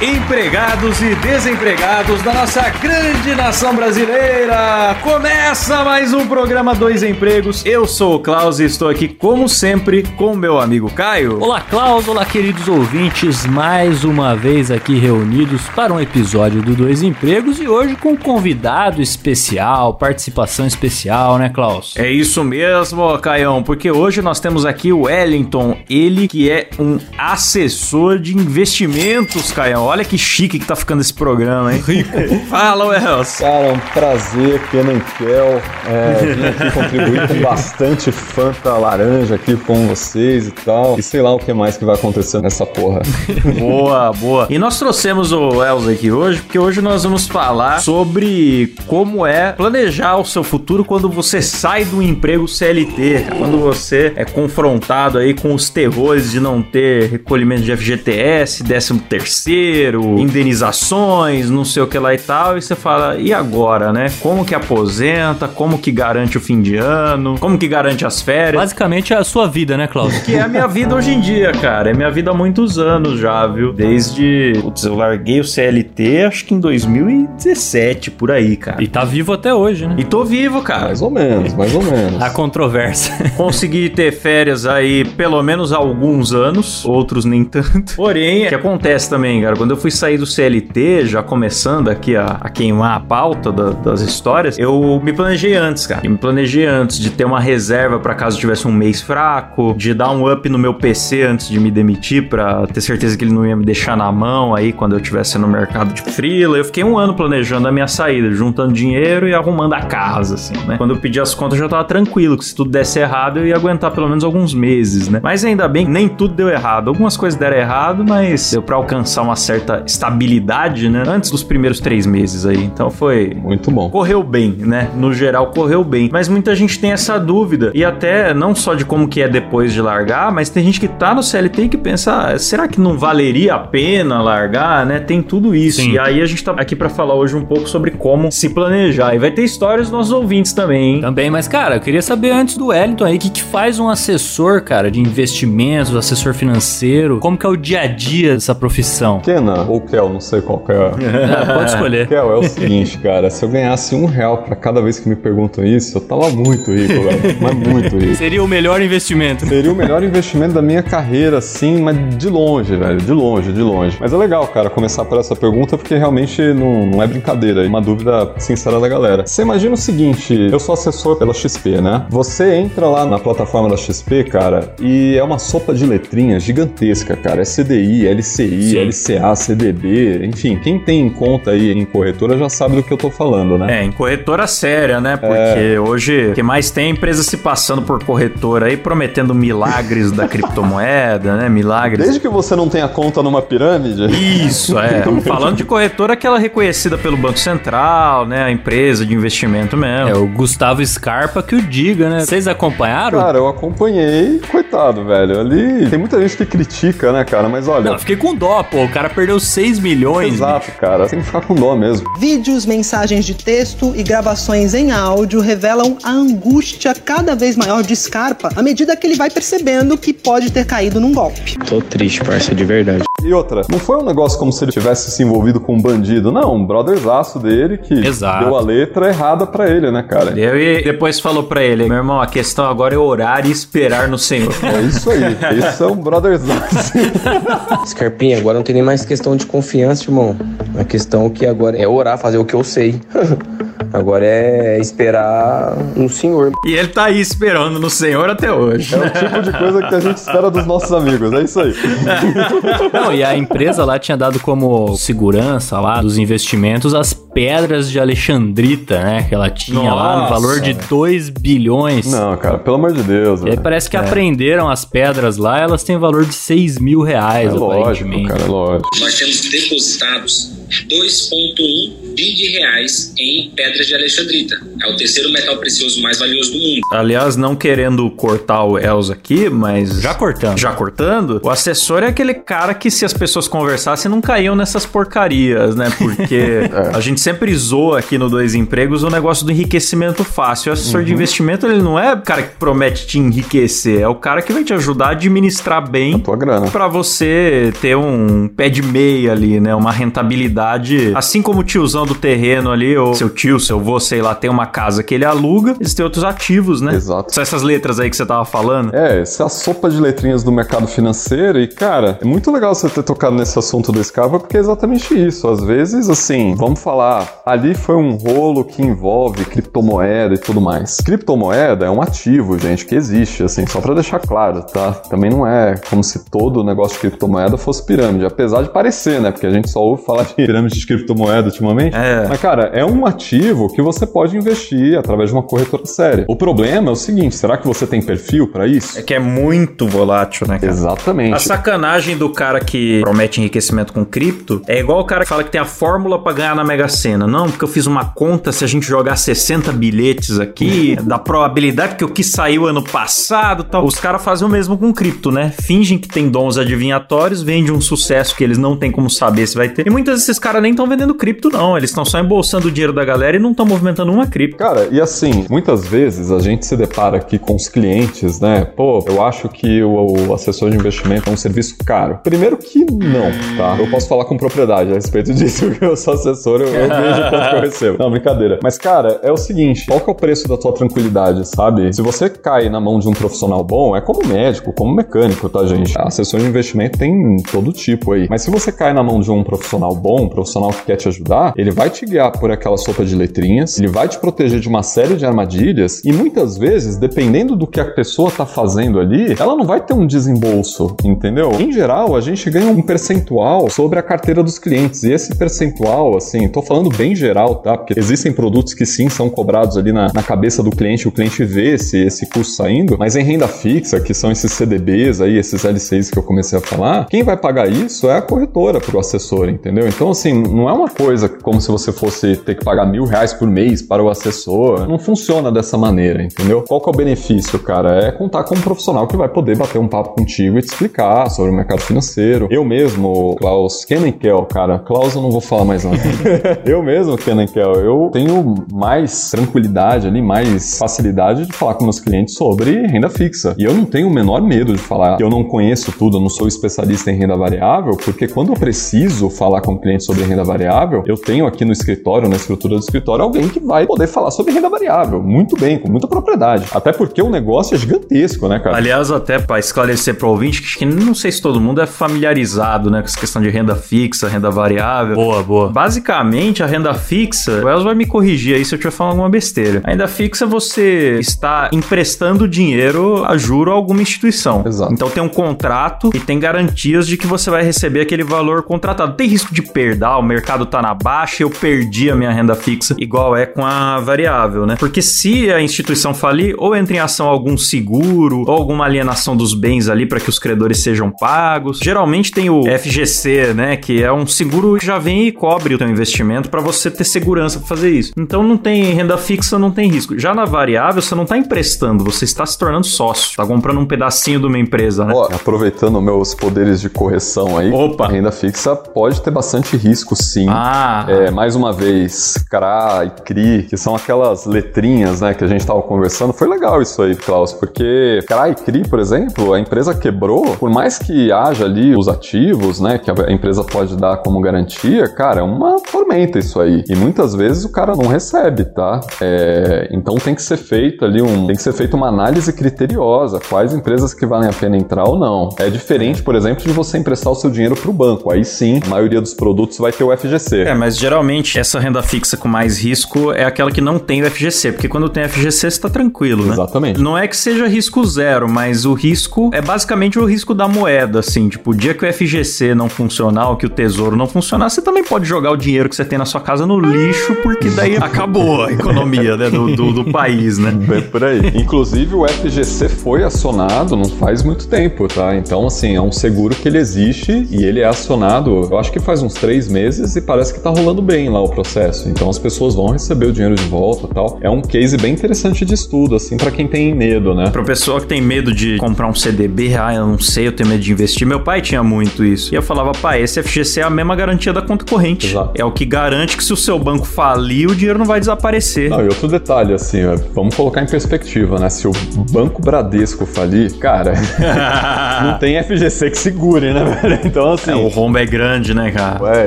Empregados e desempregados da nossa grande nação brasileira! Começa mais um programa Dois Empregos. Eu sou o Klaus e estou aqui, como sempre, com meu amigo Caio. Olá, Klaus, olá, queridos ouvintes, mais uma vez aqui reunidos para um episódio do Dois Empregos e hoje com um convidado especial, participação especial, né, Klaus? É isso mesmo, Caião, porque hoje nós temos aqui o Wellington, ele que é um assessor de investimentos, Caião. Olha que chique que tá ficando esse programa, hein? Rico. Fala, Wells. Cara, é um prazer, Kenan Kel. É, vim aqui contribuir com bastante Fanta laranja aqui com vocês e tal. E sei lá o que mais que vai acontecer nessa porra. Boa, boa. E nós trouxemos o Wells aqui hoje, porque hoje nós vamos falar sobre como é planejar o seu futuro quando você sai do emprego CLT, cara. quando você é confrontado aí com os terrores de não ter recolhimento de FGTS, 13 terceiro, indenizações, não sei o que lá e tal, e você fala, e agora, né? Como que aposenta? Como que garante o fim de ano? Como que garante as férias? Basicamente é a sua vida, né, Klaus? Que é a minha vida hoje em dia, cara. É minha vida há muitos anos já, viu? Desde. Putz, eu larguei o CLT acho que em 2017, por aí, cara. E tá vivo até hoje, né? E tô vivo, cara. Mais ou menos, mais ou menos. A controvérsia. Consegui ter férias aí pelo menos há alguns anos, outros nem tanto. Porém, o que acontece também, cara, quando eu fui sair do CLT, já começando aqui a, a queimar a pauta da- das histórias, eu me planejei antes, cara. Eu me planejei antes de ter uma reserva pra caso tivesse um mês fraco, de dar um up no meu PC antes de me demitir pra ter certeza que ele não ia me deixar na mão aí quando eu estivesse no mercado de freela. Eu fiquei um ano planejando a minha saída, juntando dinheiro e arrumando a casa, assim, né? Quando eu pedi as contas, eu já tava tranquilo, que se tudo desse errado, eu ia aguentar pelo menos alguns meses, né? Mas ainda bem nem tudo deu errado. Algumas coisas deram errado, mas deu pra alcançar uma certa estabilidade, né? Antes dos primeiros três meses aí. Então foi. Muito bom. Correu bem, né? No geral, correu bem. Mas muita gente tem essa dúvida. E até não só de como que é depois de largar, mas tem gente que tá no CLT e que pensa, ah, será que não valeria a pena largar, né? Tem tudo isso. Sim. E aí a gente tá aqui pra falar hoje um pouco sobre como se planejar. E vai ter histórias dos nossos ouvintes também, hein? Também, mas cara, eu queria saber antes do Wellington aí, o que, que faz um assessor, cara, de investimentos, assessor financeiro? Como que é o dia a dia dessa profissão? Kenan ou Kel, não sei qual que é. Ah, pode escolher. Kel, é o seguinte, cara, se eu ganhasse um real pra cada vez que me perguntam isso, eu tava muito rico, velho. Mas muito rico. Seria o melhor investimento. Seria o melhor investimento da minha carreira, sim, mas de longe, velho. De longe, de longe. Mas é legal, cara, começar por essa pergunta, porque realmente não, não é brincadeira. É uma dúvida sincera da galera. Você imagina o seguinte: eu sou assessor pela XP, né? Você entra lá na plataforma da XP, cara, e é uma sopa de letrinhas gigantesca, cara. É CDI, LCI, Sim. LCA, CDB, enfim, quem tem conta aí em corretora já sabe do que eu tô falando, né? É, em corretora séria, né? Porque hoje o que mais tem é empresa se passando por corretora aí, prometendo milagres da criptomoeda, né? Milagres. Desde que você não tenha conta numa pirâmide. Isso, é. Estamos falando de corretora aquela reconhecida pelo Banco Central, né? A empresa de investimento mesmo. É o Gustavo Scarpa que o diga, né? Vocês acompanharam? Cara, eu acompanhei, coitado, velho. Ali tem muita gente que critica, né, cara? Mas olha, Não, eu fiquei com dó, pô. O cara perdeu 6 milhões. exato, cara. Tem que ficar com dó mesmo. Vídeos, mensagens de texto e gravações em áudio revelam a angústia cada vez maior de Scarpa à medida que ele vai percebendo que pode ter caído num golpe. Tô triste, parça, de verdade. E outra, não foi um negócio como se ele tivesse se envolvido com um bandido, não. Um brotherzaço dele que Exato. deu a letra errada pra ele, né, cara? Deu e depois falou pra ele, meu irmão, a questão agora é orar e esperar no Senhor. É isso aí. Isso é um brotherzaço. Scarpinha, agora não tem nem mais questão de confiança, irmão. A questão que agora é orar, fazer o que eu sei. agora é esperar no Senhor. E ele tá aí esperando no Senhor até hoje. É o tipo de coisa que a gente espera dos nossos amigos. É isso aí. Não, e a empresa lá tinha dado como segurança lá dos investimentos as pedras de Alexandrita, né? Que ela tinha lá no Nossa. valor de 2 bilhões. Não, cara, pelo amor de Deus. E aí parece que aprenderam as pedras lá, elas têm valor de 6 mil reais, É lógico, cara, é lógico. nós temos depositados 2,1 bi de reais em pedras de Alexandrita. É o terceiro metal precioso mais valioso do mundo. Aliás, não querendo cortar o Els aqui, mas. Já cortando. Já cortando, o assessor é aquele cara que, se as pessoas conversassem, não caíam nessas porcarias, né? Porque a gente sempre zoa aqui no Dois Empregos o negócio do enriquecimento fácil. O assessor de investimento, ele não é o cara que promete te enriquecer, é o cara que vai te ajudar a administrar bem Tua grana. Pra você ter um pé de meia ali, né? Uma rentabilidade. Assim como o tiozão do terreno ali, ou seu tio, seu avô, sei lá, tem uma casa que ele aluga, eles têm outros ativos, né? Exato. São essas letras aí que você tava falando. É, essa é a sopa de letrinhas do mercado financeiro e, cara, é muito legal você ter tocado nesse assunto do Scava porque é exatamente isso. Às vezes, assim, vamos falar, ali foi um rolo que envolve criptomoeda e tudo mais. Criptomoeda é um ativo, gente, que existe, assim, só pra deixar claro, tá? Também não é como se todo o negócio de criptomoeda fosse pirâmide, apesar de parecer, né? Porque a gente só ouve falar de pirâmide de criptomoeda ultimamente. É. Mas, cara, é um ativo que você pode investir através de uma corretora séria. O problema é o seguinte, será que você tem perfil pra isso? É que é muito volátil, né, cara? Exatamente. A sacanagem do cara que promete enriquecimento com cripto é igual o cara que fala que tem a fórmula pra ganhar na Mega Sena. Não, porque eu fiz uma conta, se a gente jogar 60 bilhetes aqui, da probabilidade que o que saiu ano passado e tal. Os caras fazem o mesmo com cripto, né? Fingem que tem dons adivinhatórios, vende um sucesso que eles não têm como saber se vai ter. E muitos desses caras nem estão vendendo cripto, não. Eles estão só embolsando o dinheiro da galera e não estão movimentando uma cripto. Cara, e assim, muitas vezes a gente se depara aqui com os clientes, né? Pô, eu acho que o, o assessor de investimento é um serviço caro. Primeiro que não, tá? Eu posso falar com propriedade a respeito disso, porque eu sou assessor, eu, eu vejo quanto que eu recebo. Não, brincadeira. Mas, cara, é o seguinte, qual que é o preço da tua tranquilidade, sabe? Se você cai na mão de um profissional bom, é como médico, como mecânico, tá, gente? Assessor de investimento tem todo tipo aí. Mas se você cai na mão de um profissional bom, um profissional que quer te ajudar, ele vai te guiar por aquela sopa de letrinhas, ele vai te proteger de uma série de armadilhas e muitas vezes, dependendo do que a pessoa tá fazendo ali, ela não vai ter um desembolso, entendeu? Em geral, a gente ganha um percentual sobre a carteira dos clientes e esse percentual, assim, tô falando bem geral, tá? Porque existem produtos que sim são cobrados ali na, na cabeça do cliente, o cliente vê esse, esse custo saindo, mas em renda fixa, que são esses CDBs aí, esses LCs que eu comecei a falar, quem vai pagar isso é a corretora pro assessor, entendeu? Então, assim, não é uma coisa como se você fosse ter que pagar mil reais por mês para o assessor. Não funciona dessa maneira, entendeu? Qual que é o benefício, cara? É contar com um profissional que vai poder bater um papo contigo e te explicar sobre o mercado financeiro. Eu mesmo, Klaus Kenenkel, cara, Klaus eu não vou falar mais nada. eu mesmo, Kenenkel, eu tenho mais tranquilidade ali, mais facilidade de falar com meus clientes sobre renda fixa. E eu não tenho o menor medo de falar que eu não conheço tudo, eu não sou especialista em renda variável, porque quando eu preciso falar com o cliente sobre renda variável, eu tenho aqui no escritório, na estrutura do escritório, alguém que vai poder falar sobre renda variável muito bem, com muita propriedade. Até porque o negócio é gigantesco, né, cara? Aliás, até para esclarecer para o ouvinte, que acho que não sei se todo mundo é familiarizado né, com essa questão de renda fixa, renda variável. Boa, boa. Basicamente, a renda fixa, o Els vai me corrigir aí se eu estiver falando alguma besteira. A renda fixa, você está emprestando dinheiro a juro a alguma instituição. Exato. Então tem um contrato e tem garantias de que você vai receber aquele valor contratado. Tem risco de perder, ah, o mercado tá na baixa, eu perdi a minha renda fixa, igual é com a variável, né? Porque se a instituição falir, ou entra em ação algum seguro, ou alguma alienação dos bens ali para que os credores sejam pagos. Geralmente tem o FGC, né, que é um seguro que já vem e cobre o teu investimento para você ter segurança para fazer isso. Então não tem renda fixa, não tem risco. Já na variável, você não tá emprestando, você está se tornando sócio, tá comprando um pedacinho de uma empresa, né? Ó, aproveitando meus poderes de correção aí, Opa. renda fixa pode ter bastante risco, sim. Ah, É, mais uma vez, CRA e CRI, que são aquelas letrinhas, né, que a gente tava conversando. Foi legal isso aí, Klaus, porque CRA e CRI, por exemplo, a empresa quebrou, por mais que haja ali os ativos, né, que a empresa pode dar como garantia, cara, é uma tormenta isso aí. E muitas vezes o cara não recebe, tá? É, então tem que ser feito ali um, tem que ser feita uma análise criteriosa, quais empresas que valem a pena entrar ou não. É diferente, por exemplo, de você emprestar o seu dinheiro pro banco. Aí sim, a maioria dos produtos vai ter o FGC. É, mas geralmente essa renda fixa com mais risco é aquela que não tem o FGC, porque quando tem FGC você tá tranquilo, né? Exatamente. Não é que seja risco zero, mas o risco é basicamente o risco da moeda, assim. Tipo, o dia que o FGC não funcionar ou que o tesouro não funcionar, você também pode jogar o dinheiro que você tem na sua casa no lixo, porque daí acabou a economia né, do, do, do país, né? Bem por aí. Inclusive, o FGC foi acionado não faz muito tempo, tá? Então, assim, é um seguro que ele existe e ele é acionado, eu acho que faz uns três meses e parece que tá rolando bem lá o processo. Então as pessoas vão receber o dinheiro de volta tal. É um case bem interessante de estudo, assim, para quem tem medo, né? Pra pessoa que tem medo de comprar um CDB, ah, eu não sei, eu tenho medo de investir. Meu pai tinha muito isso. E eu falava, pai, esse FGC é a mesma garantia da conta corrente. Exato. É o que garante que se o seu banco falir, o dinheiro não vai desaparecer. Não, e outro detalhe, assim, ó, vamos colocar em perspectiva, né? Se o Banco Bradesco falir, cara, não tem FGC que segure, né, velho? Então, assim. É, o rombo é grande, né, cara? É,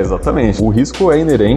exatamente. O risco é inerente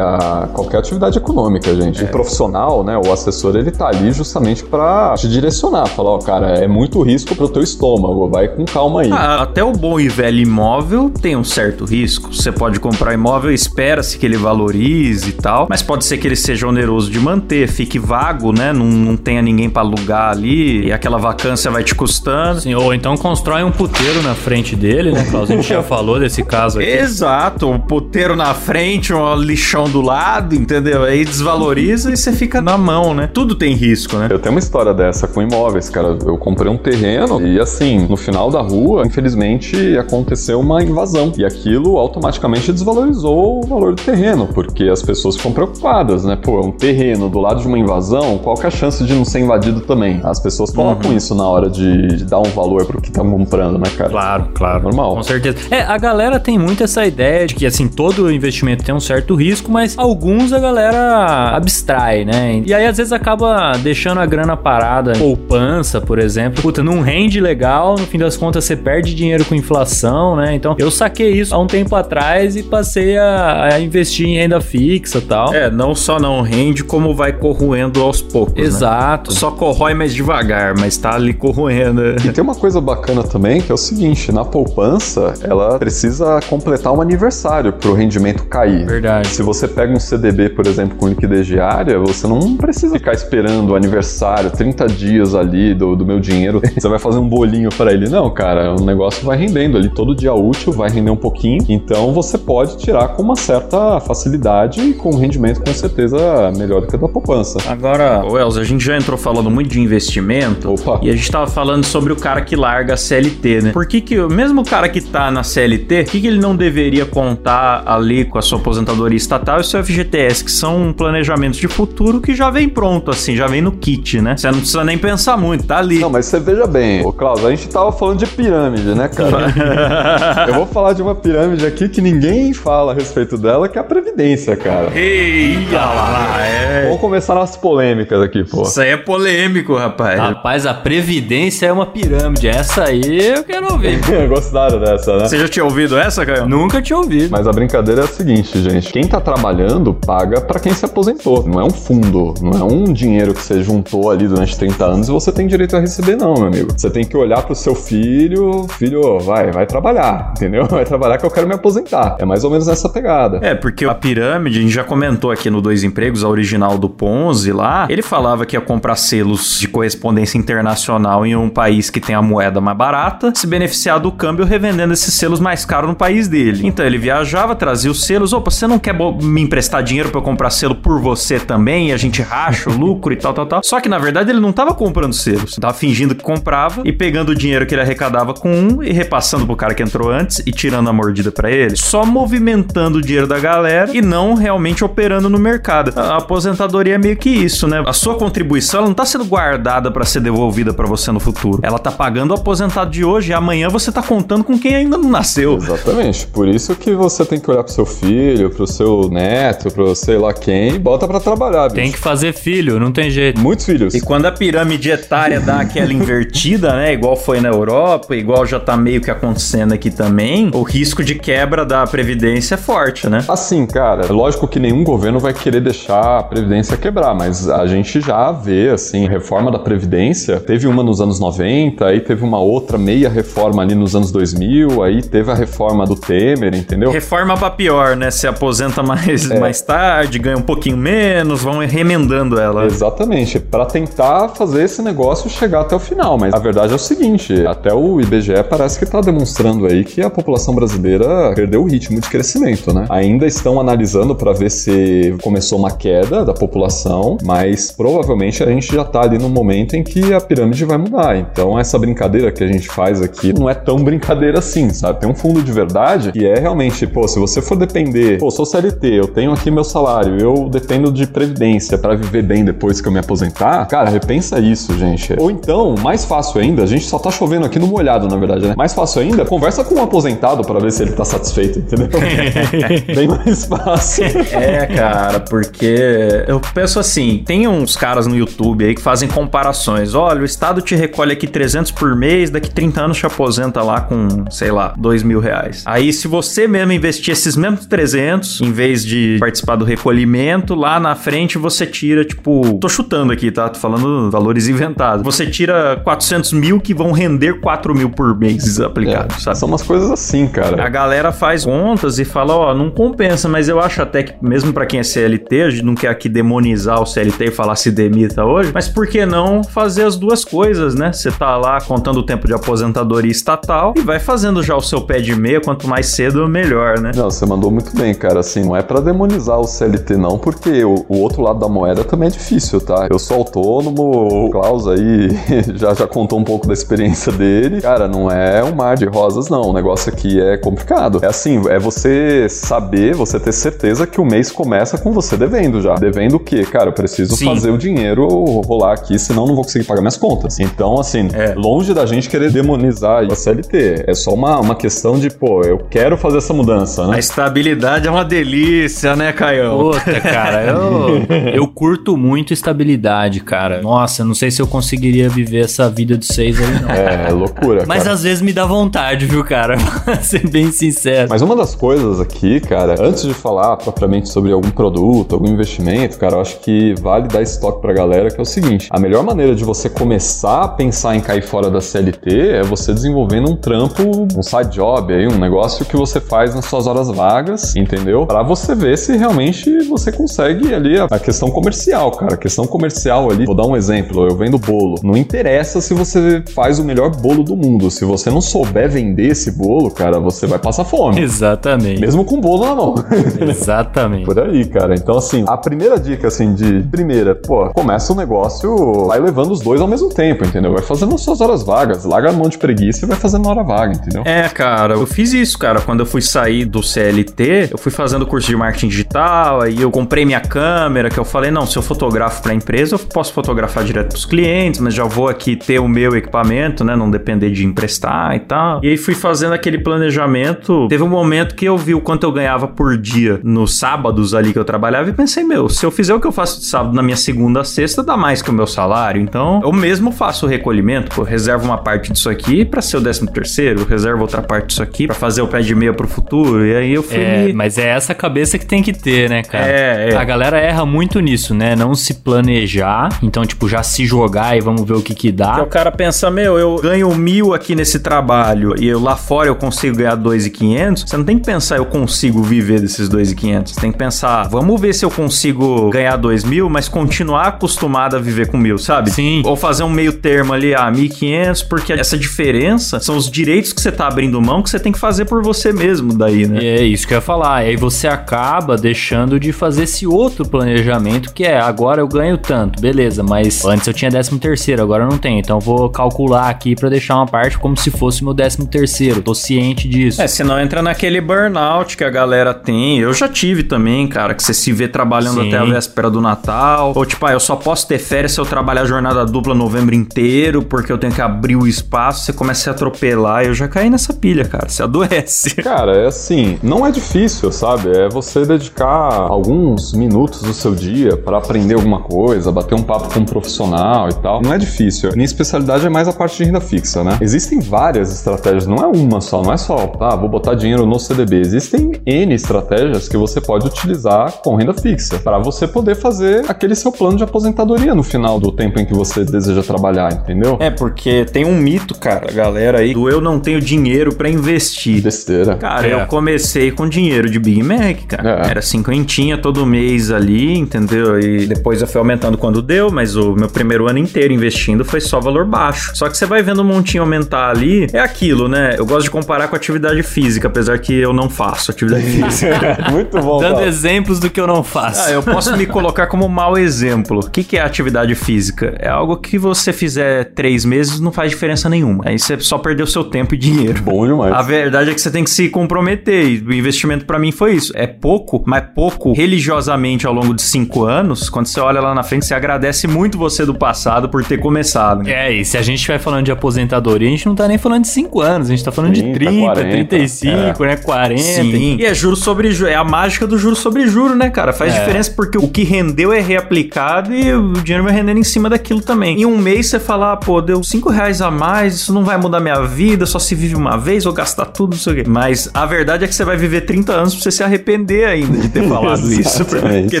a qualquer atividade econômica, gente. O profissional, né, o assessor, ele tá ali justamente pra te direcionar, falar, ó, cara, é muito risco pro teu estômago, vai com calma aí. Ah, até o bom e velho imóvel tem um certo risco. Você pode comprar imóvel, espera-se que ele valorize e tal, mas pode ser que ele seja oneroso de manter, fique vago, né? Não, não tenha ninguém pra alugar ali e aquela vacância vai te custando. Sim, ou então constrói um puteiro na frente dele, né, Klaus? A gente já falou desse caso aqui. Exato, um puteiro na frente, um lixão do lado, entendeu? Aí desvaloriza e você fica na mão, né? Tudo tem risco, né? Eu tenho uma história dessa com imóveis, cara. Eu comprei um terreno e, assim, no final da rua, infelizmente, aconteceu uma invasão. E aquilo automaticamente desvalorizou o valor do terreno, porque as pessoas ficam preocupadas, né? Pô, é um terreno do lado de uma invasão, qual que é a chance de não ser invadido também? As pessoas colocam isso na hora de, de dar um valor pro que estão comprando, né, cara? Claro, claro. Normal. Com certeza. É, a galera tem muito essa ideia de que, assim, todo investimento tem um certo risco, mas alguns a galera abstrai, né? E aí, às vezes, acaba deixando a grana parada. Poupança, por exemplo. Puta, não rende legal, no fim das contas você perde dinheiro com inflação, né? Então, eu saquei isso há um tempo atrás e passei a, a investir em renda fixa e tal. É, não só não rende, como vai corroendo aos poucos. né? Exato. Só corrói mais devagar, mas tá ali corroendo. E tem uma coisa bacana também, que é o seguinte, na poupança, ela precisa completar um aniversário pro rendimento cair. Verdade. Se você pega um CDB, por exemplo, com liquidez diária, você não precisa ficar esperando o aniversário, 30 dias ali do, do meu dinheiro. Você vai fazer um bolinho para ele. Não, cara, o negócio vai rendendo ali. Todo dia útil vai render um pouquinho. Então você pode tirar com uma certa facilidade e com um rendimento com certeza melhor do que o da poupança. Agora, Wells, a gente já entrou falando muito de investimento. Opa. E a gente tava falando sobre o cara que larga a CLT, né? Por que que, mesmo o cara que tá na CLT, por que que ele não deveria contar ali com a sua aposentadoria estatal e seu FGTS, que são planejamentos de futuro que já vem pronto, assim, já vem no kit, né? Você não precisa nem pensar muito, tá ali. Não, mas você veja bem, ô Klaus, a gente tava falando de pirâmide, né, cara? Eu vou falar de uma pirâmide aqui que ninguém fala a respeito dela, que é a Previdência, cara. Eita lá, é. Vamos começar nossas polêmicas aqui, pô. Isso aí é polêmico, rapaz. Rapaz, a Previdência é uma pirâmide. Essa aí eu quero ouvir. Gostaram dessa, né? Você já tinha ouvido essa, Caio? Nunca tinha ouvido. Mas a brincadeira é a seguinte, gente. Quem tá trabalhando paga pra quem se aposentou. Não é um fundo, não é um dinheiro que você juntou ali durante 30 anos e você tem direito a receber, não, meu amigo. Você tem que olhar pro seu filho, filho, vai, vai trabalhar, entendeu? Vai trabalhar que eu quero me aposentar. É mais ou menos nessa pegada. É, porque a pirâmide, a gente já comentou aqui no Dois Empregos, a original do Ponzi lá, ele falava que ia comprar selos de correspondência internacional em um país que tem a moeda mais barata, se beneficiar do câmbio revendendo esses selos mais caros no país dele. Então ele viajava, trazia os selos, opa, você não quer me emprestar dinheiro pra eu comprar selo por você também? E a gente racha o lucro e tal, tal, tal. Só que na verdade ele não tava comprando selos, tava fingindo que comprava e pegando o dinheiro que ele arrecadava com um e repassando pro cara que entrou antes e tirando a mordida pra ele, só movimentando o dinheiro da galera e não realmente operando no mercado. A aposentadoria é meio que isso, né? A sua contribuição não tá sendo guardada pra ser devolvida pra você no futuro. Ela tá pagando o aposentado de hoje e amanhã você tá contando com quem ainda não nasceu. Exatamente. Por isso que você tem que olhar pro seu filho, pro seu neto, pro sei lá quem e bota pra trabalhar, bicho. Tem que fazer filho, não tem jeito. Muitos filhos. E quando a pirâmide etária dá aquela invertida, né? Igual foi na Europa, igual já tá meio que acontecendo aqui também, o risco de quebra da Previdência é forte, né? Assim, cara, é lógico que nenhum governo vai querer deixar a Previdência quebrar, mas a gente já vê, assim, reforma da Previdência. Teve uma nos anos 90, aí teve uma outra meia reforma ali nos anos 2000, aí teve a reforma do Temer, entendeu? Reforma pra pior, né? Se aposenta mais, mais tarde, ganha um pouquinho menos, vão remendando ela. Exatamente, para tentar fazer esse negócio chegar até o final. Mas a verdade é o seguinte: até o IBGE parece que está demonstrando aí que a população brasileira perdeu o ritmo de crescimento, né? Ainda estão analisando para ver se começou uma queda da população, mas provavelmente a gente já está ali no momento em que a pirâmide vai mudar. Então essa brincadeira que a gente faz aqui não é tão brincadeira assim, sabe? Tem um fundo de verdade que é realmente, pô, se você for depender, pô, sou CLT, eu tenho aqui meu salário, eu dependo de previdência para viver bem depois que eu me aposentar, cara, repensa isso, gente. Ou então, mais fácil ainda, a gente só tá chovendo aqui no molhado, na verdade, né? Mais fácil ainda, conversa com um aposentado para ver se ele tá satisfeito, entendeu? bem mais fácil. É, cara, porque eu penso assim, tem uns caras no YouTube aí que fazem comparações. Olha, o Estado te recolhe aqui 300 por mês, daqui 30 anos te aposenta lá com, sei lá, 2 mil reais. Aí se você mesmo investir esses mesmos 300, em vez de participar do recolhimento, lá na frente você tira, tipo, tô chutando aqui, tá? Tô falando valores inventados. Você tira 400 mil que vão render 4 mil por mês aplicado, É, sabe? São umas coisas assim, cara. A galera faz contas e fala, ó, não compensa, mas eu acho até que mesmo pra quem é CLT, a gente não quer aqui demonizar o CLT e falar se demita hoje, mas por que não fazer as duas coisas, né? Você tá lá contando o tempo de aposentadoria estatal e vai fazendo já o seu pé de meia, quanto mais cedo, melhor, né? Não, você mandou muito bem, cara. Assim, não é pra demonizar o CLT, não, porque o, o outro lado da moeda também é difícil, tá? Eu sou autônomo, o Klaus aí já, já contou um pouco da experiência dele. Cara, não é um mar de rosas, não. O negócio aqui é complicado. É assim, é você saber, você ter certeza que o mês começa com você devendo já. Devendo o quê? Cara, eu preciso Sim. fazer o dinheiro rolar aqui, senão não vou conseguir pagar minhas contas. Então, assim, É. longe da gente querer demonizar a CLT. É só uma, uma questão de, pô, eu quero fazer essa mudança, né? A estabilidade é uma delícia, né, Caião? Puta, cara, eu, eu curto muito estabilidade, cara. Nossa, não sei se eu conseguiria viver essa vida de seis aí, não. É, loucura, Mas cara. às vezes me dá vontade, viu, cara? Pra ser bem sincero. Mas uma das coisas aqui, cara, antes de falar propriamente sobre algum produto, algum investimento, cara, eu acho que vale dar estoque pra galera, que é o seguinte: a melhor maneira de você começar a pensar em cair fora da CLT é você desenvolvendo um trampo, um side job aí, um negócio que você faz nas suas horas vagas, entendeu? Pra você ver se realmente você consegue ali a, questão comercial, cara. A questão comercial ali, vou dar um exemplo, eu vendo bolo. Não interessa se você faz o melhor bolo do mundo. Se você não souber vender esse bolo, cara, você vai passar fome. Exatamente. Mesmo com bolo na mão. Exatamente. Por aí, cara. Então, assim, a primeira dica, assim, de primeira, pô, começa o negócio, vai levando os dois ao mesmo tempo, entendeu? Vai fazendo as suas horas vagas, larga a mão de preguiça e vai fazendo hora vaga, entendeu? É, cara, eu fiz isso, cara. Quando eu fui sair do CLT, eu fui fazendo curso de marketing digital, aí eu comprei minha câmera, que eu falei, não, se eu fotografo pra empresa, eu posso fotografar direto pros clientes, mas já vou aqui ter o meu equipamento, né, não depender de emprestar e tal. E aí fui fazendo aquele planejamento. Teve um momento que eu vi o quanto eu ganhava por dia nos sábados ali que eu trabalhava e pensei, meu, se eu fizer o que eu faço de sábado na minha segunda a sexta, dá mais que o meu salário. Então, eu mesmo faço o recolhimento, pô, reservo uma parte disso aqui pra ser o décimo terceiro, reservo outra parte disso aqui pra fazer o pé de meia pro futuro. E aí eu fui É, me- mas é essa cabeça que tem que ter, né, cara? É, é. A galera erra muito nisso, né? Não se planejar, então, tipo, já se jogar e vamos ver o que que Porque dá. o cara pensa, meu, eu ganho mil aqui nesse trabalho e eu lá fora eu consigo ganhar dois e quinhentos. Você não tem que pensar, eu consigo viver desses dois e quinhentos. Você tem que pensar, vamos ver se eu consigo ganhar dois mil, mas continuar acostumado a viver com mil, sabe? Sim. Ou fazer um meio termo ali, ah, 1.500, porque essa diferença são os direitos que você tá abrindo mão que você tem que fazer por você mesmo daí, né? É isso que eu ia falar. E aí você acaba deixando de fazer esse outro planejamento que é agora eu ganho tanto, beleza, mas antes eu tinha 13 terceiro, agora eu não tenho. Então eu vou calcular aqui pra deixar uma parte como se fosse meu 13 terceiro. Tô ciente disso. É, senão entra naquele burnout que a galera tem. Eu já tive também, cara, que você se vê trabalhando Sim. até a véspera do Natal. Ou tipo, ah, eu só posso ter férias se eu trabalhar a jornada dupla novembro inteiro, porque eu tenho que abrir o espaço. Você começa a se atropelar. Eu já caí nessa pilha, cara. Você adoece. Cara, é assim, não é difícil, sabe? É você dedicar alguns minutos do seu dia pra aprender alguma coisa, bater um papo com um profissional e tal. Não é difícil. Minha especialidade é mais a parte de renda fixa, né? Existem várias estratégias, não é uma só, não é só, tá, vou botar dinheiro no CDB. Existem N estratégias que você pode utilizar com renda fixa pra você poder fazer aquele seu plano de aposentadoria no final do tempo em que você deseja trabalhar, entendeu? É, porque tem um mito, cara, galera aí, do eu não tenho dinheiro pra investir. Besteira. Cara, É. eu comecei com dinheiro de Big Mac, cara. É. Era cinquentinha todo mês ali, entendeu? E depois eu fui aumentando quando deu, mas o meu primeiro ano inteiro investindo foi só valor baixo. Só que você vai vendo um montinho aumentar ali, é aquilo, né? Eu gosto de comparar com atividade física, apesar que eu não faço atividade física. Muito bom, Dando cara. exemplos do que eu não faço. Ah, eu posso me colocar como mau exemplo. O que, que é atividade física? É algo que você fizer três meses não faz diferença nenhuma. Aí você só perdeu seu tempo e dinheiro. Bom demais. A verdade é que você tem que se comprometer. E o investimento pra mim foi foi isso. É pouco, mas pouco religiosamente ao longo de cinco anos. Quando você olha lá na frente, você agradece muito você do passado por ter começado. né? É, e se a gente estiver falando de aposentadoria, a gente não tá nem falando de 5 anos, a gente tá falando de 30, 30, 40, 35, né? 40. Sim. E é juro sobre juro. É a mágica do juro sobre juro, né, cara? Faz É. diferença porque o que rendeu é reaplicado e o dinheiro vai rendendo em cima daquilo também. Em um mês você fala, ah, pô, deu 5 reais a mais, isso não vai mudar minha vida, só se vive uma vez, vou gastar tudo, não sei o quê. Mas a verdade é que você vai viver 30 anos pra você se arrepender ainda de ter falado isso. Porque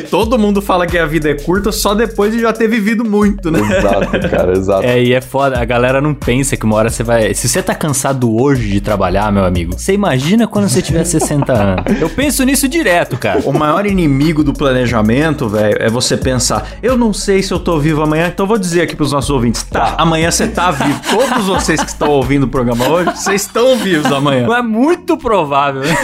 todo mundo fala que a vida é curta só depois de já ter vivido muito, né? Exato, cara, exato. É, e é foda, a galera não pensa que uma hora você vai. Se você tá cansado hoje de trabalhar, meu amigo, você imagina quando você tiver 60 anos. Eu penso nisso direto, cara. O maior inimigo do planejamento, velho, é você pensar, eu não sei se eu tô vivo amanhã, então eu vou dizer aqui pros nossos ouvintes, tá, amanhã você tá vivo. Todos vocês que estão ouvindo o programa hoje, vocês estão vivos amanhã. Não é muito provável, né?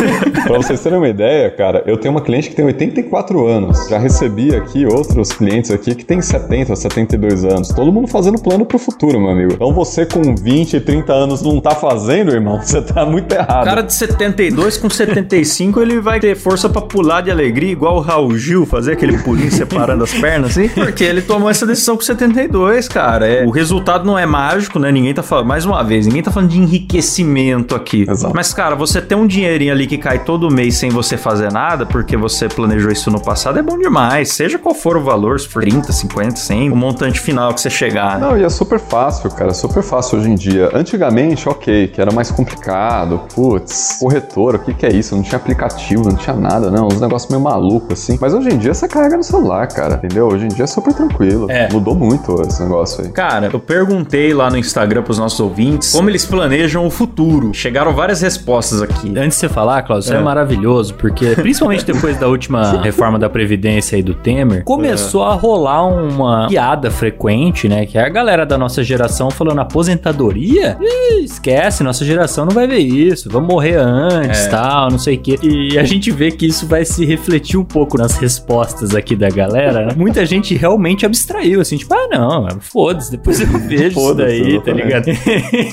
Pra vocês terem uma ideia, cara, eu tenho uma cliente que tem 84 anos. Já recebi aqui outros clientes aqui que tem 70, 72 anos. Todo mundo fazendo plano pro futuro, meu amigo. Então você com 20, 30 anos não tá fazendo, irmão, você tá muito errado. O cara de 72 com 75, ele vai ter força pra pular de alegria, igual o Raul Gil, fazer aquele pulinho separando as pernas, assim. Porque ele tomou essa decisão com 72, cara. É, o resultado não é mágico, né? Ninguém tá falando, mais uma vez, ninguém tá falando de enriquecimento aqui. Exato. Mas, cara, você ter um dinheirinho ali que cai todo mês sem você fazer nada, porque você planejou isso no passado, é bom demais. Seja qual for o valor, se for 30, 50, 100, o montante final que você chegar, né? Não, e é super fácil, cara, super fácil hoje em dia. Antigamente, ok, que era mais complicado, putz, corretor, o que que é isso? Não tinha aplicativo, não tinha nada, não, uns negócios meio malucos, assim. Mas hoje em dia você carrega no celular, cara, entendeu? Hoje em dia é super tranquilo. É. Mudou muito esse negócio aí. Cara, eu perguntei lá no Instagram pros nossos ouvintes como eles planejam o futuro. Chegaram várias respostas aqui. Antes de você falar, isso é. É. maravilhoso, porque principalmente depois da última reforma da Previdência e do Temer, começou a rolar uma piada frequente, né? Que é a galera da nossa geração falando aposentadoria? Ih, esquece, nossa geração não vai ver isso, vamos morrer antes, É. tal, não sei o quê. E a gente vê que isso vai se refletir um pouco nas respostas aqui da galera, né? Muita gente realmente abstraiu, assim, tipo, ah, não, foda-se, depois eu vejo isso daí, tá exatamente. ligado?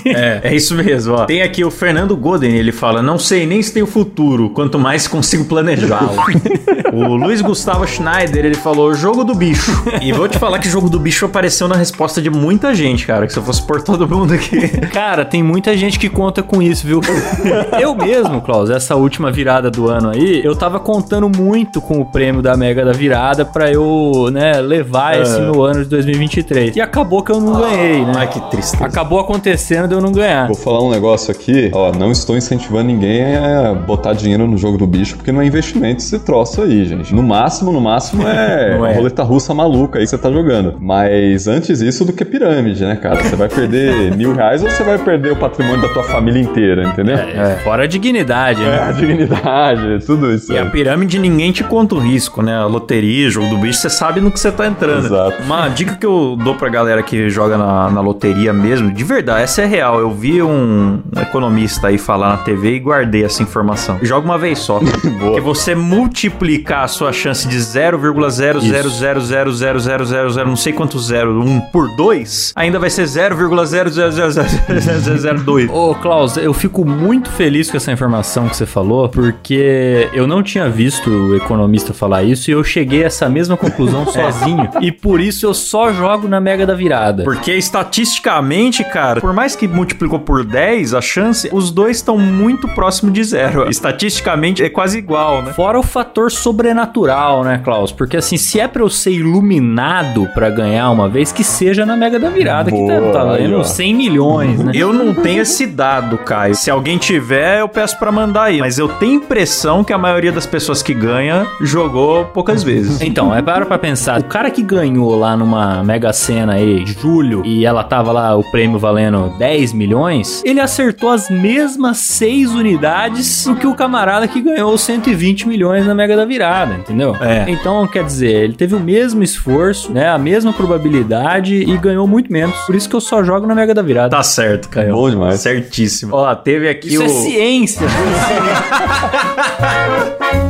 É, é isso mesmo, ó. Tem aqui o Fernando Goden, ele fala: Não sei nem se tem o futuro, quanto mais consigo planejá-lo. o Luiz Gustavo Schneider, ele falou: Jogo do bicho. E vou te falar que jogo do bicho apareceu na resposta de muita gente, cara. Que se eu fosse por todo mundo aqui. Cara, tem muita gente que conta com isso, viu? eu mesmo, Klaus, essa última virada do ano aí, eu tava contando muito com o prêmio da Mega da Virada pra eu, né, levar esse meu ano de 2023. E acabou que eu não ganhei, né? Ai, que tristeza. Acabou acontecendo de eu não ganhar. Vou falar um negócio aqui, ó, não estou incentivando ninguém a botar dinheiro no jogo do bicho, porque não é investimento esse troço aí, gente. No máximo, no máximo é, é. roleta russa maluca aí que você tá jogando. Mas antes isso do que pirâmide, né, cara? Você vai perder mil reais ou você vai perder o patrimônio da tua família inteira, entendeu? É, Fora a dignidade, né? a dignidade, tudo isso. E a aí. pirâmide ninguém te conta o risco, né? A loteria, jogo do bicho, você sabe no que você tá entrando. Exato. Uma dica que eu dou pra galera que joga na, na loteria mesmo, de verdade, essa é real. Eu vi um, um economista aí falar na TV e guardei essa informação. Joga uma vez só. Porque você multiplicar a sua chance de 0,000000000 não sei quanto zero, um por dois, ainda vai ser 0,0000002. Ô, Klaus, eu fico muito feliz com essa informação que você falou, porque eu não tinha visto o economista falar isso e eu cheguei a essa mesma conclusão sozinho. E por isso eu só jogo na Mega da Virada. Porque estatisticamente, cara, por mais que multiplicou por 10, a chance, os dois estão muito próximo de zero. Estatisticamente é quase igual, né? Fora o fator sobrenatural, né, Klaus? Porque assim, se é pra eu ser iluminado pra ganhar uma vez, que seja na Mega da Virada, que Boa, tá, tá aí, valendo ó. 100 milhões, né? Eu não tenho esse dado, Caio. Se alguém tiver, eu peço pra mandar aí. Mas eu tenho impressão que a maioria das pessoas que ganha jogou poucas vezes. Então, é para pra pensar. O cara que ganhou lá numa Mega Sena aí, de julho, e ela tava lá, o prêmio valendo 10 milhões, ele acertou as mesmas 6 unidades do que o camarada que ganhou 120 milhões na Mega da Virada, entendeu? É. Então, quer dizer, ele teve o mesmo esforço, né, a mesma probabilidade e ganhou muito menos. Por isso que eu só jogo na Mega da Virada. Tá certo, Caio. Bom demais. Certíssimo. Ó, teve aqui Isso o... é ciência.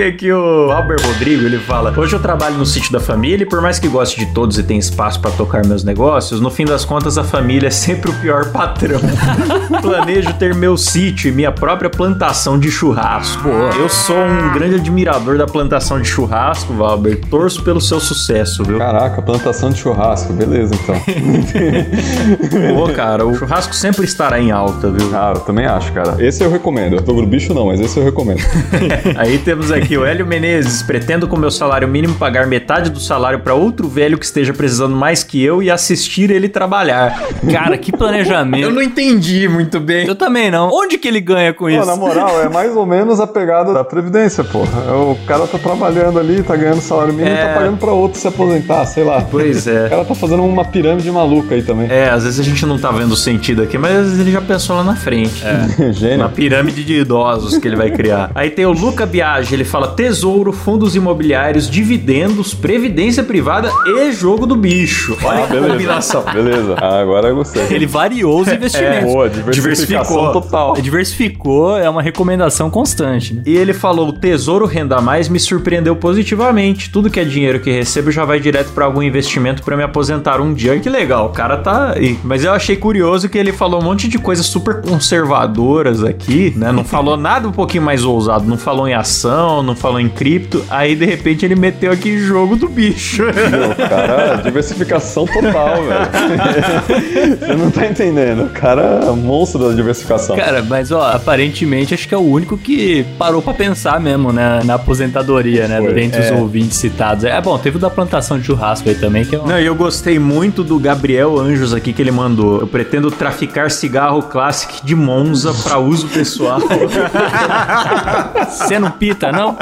Teve aqui o Albert Rodrigo, ele fala: Hoje eu trabalho no sítio da família e por mais que goste de todos e tenha espaço pra tocar meus negócios, no fim das contas a família é sempre o pior patrão. Planejo ter meu sítio e minha própria plantação de churrasco. Eu sou um grande admirador da plantação de churrasco, Valber. Torço pelo seu sucesso, viu? Caraca, plantação de churrasco, beleza então. Pô, cara, o churrasco sempre estará em alta, viu? Ah, eu também acho, cara. Esse eu recomendo. Jogo do bicho não, mas esse eu recomendo. Aí temos aqui o Hélio Menezes. Pretendo com meu salário mínimo pagar metade do salário pra outro velho que esteja precisando mais que eu e assistir ele trabalhar. Cara, que planejamento. Eu não entendi muito bem. Eu também não. Onde que ele ganha com Pô, isso? na moral, é mais ou menos a pegada da Previdência, pô. O cara tá trabalhando ali, tá ganhando salário mínimo e É. tá pagando pra outro se aposentar, sei lá. Pois O é. cara tá fazendo uma pirâmide maluca aí também. É, às vezes a gente não tá vendo o sentido aqui, mas às vezes ele já pensou lá na frente. É. Gênio. Na pirâmide de idosos que ele vai criar. Aí tem o Luca Biagi, ele fala tesouro, fundos imobiliários, dividendos, previdência privada e jogo do bicho. Olha Ah, que beleza. combinação. Beleza. Ah, agora eu gostei. Ele variou os investimentos. Boa, diversificação Diversificou. total. Diversificou é uma recomendação constante. Né? E ele falou: o tesouro renda mais me surpreendeu positivamente. Tudo que é dinheiro que recebo já vai direto pra algum investimento pra me aposentar um dia. Que legal, o cara tá aí. Mas eu achei curioso que ele falou um monte de coisas super conservadoras aqui, né? Não falou nada um pouquinho mais ousado. Não falou em ação, não falou em cripto. Aí de repente ele meteu aqui jogo do bicho. Meu, cara, diversificação total, velho. Você não tá entendendo. O cara é monstro da diversificação. Cara, mas ó, aparentemente acho que é o único que parou pra pensar mesmo, né? Na aposentadoria, né? Foi. Dentre os ouvintes citados. É bom, teve o da plantação de churrasco aí também, que é uma... Não, e eu gostei muito do Gabriel Anjos aqui que ele mandou. Eu pretendo traficar cigarro Classic de Monza pra uso pessoal. Você não pita, não?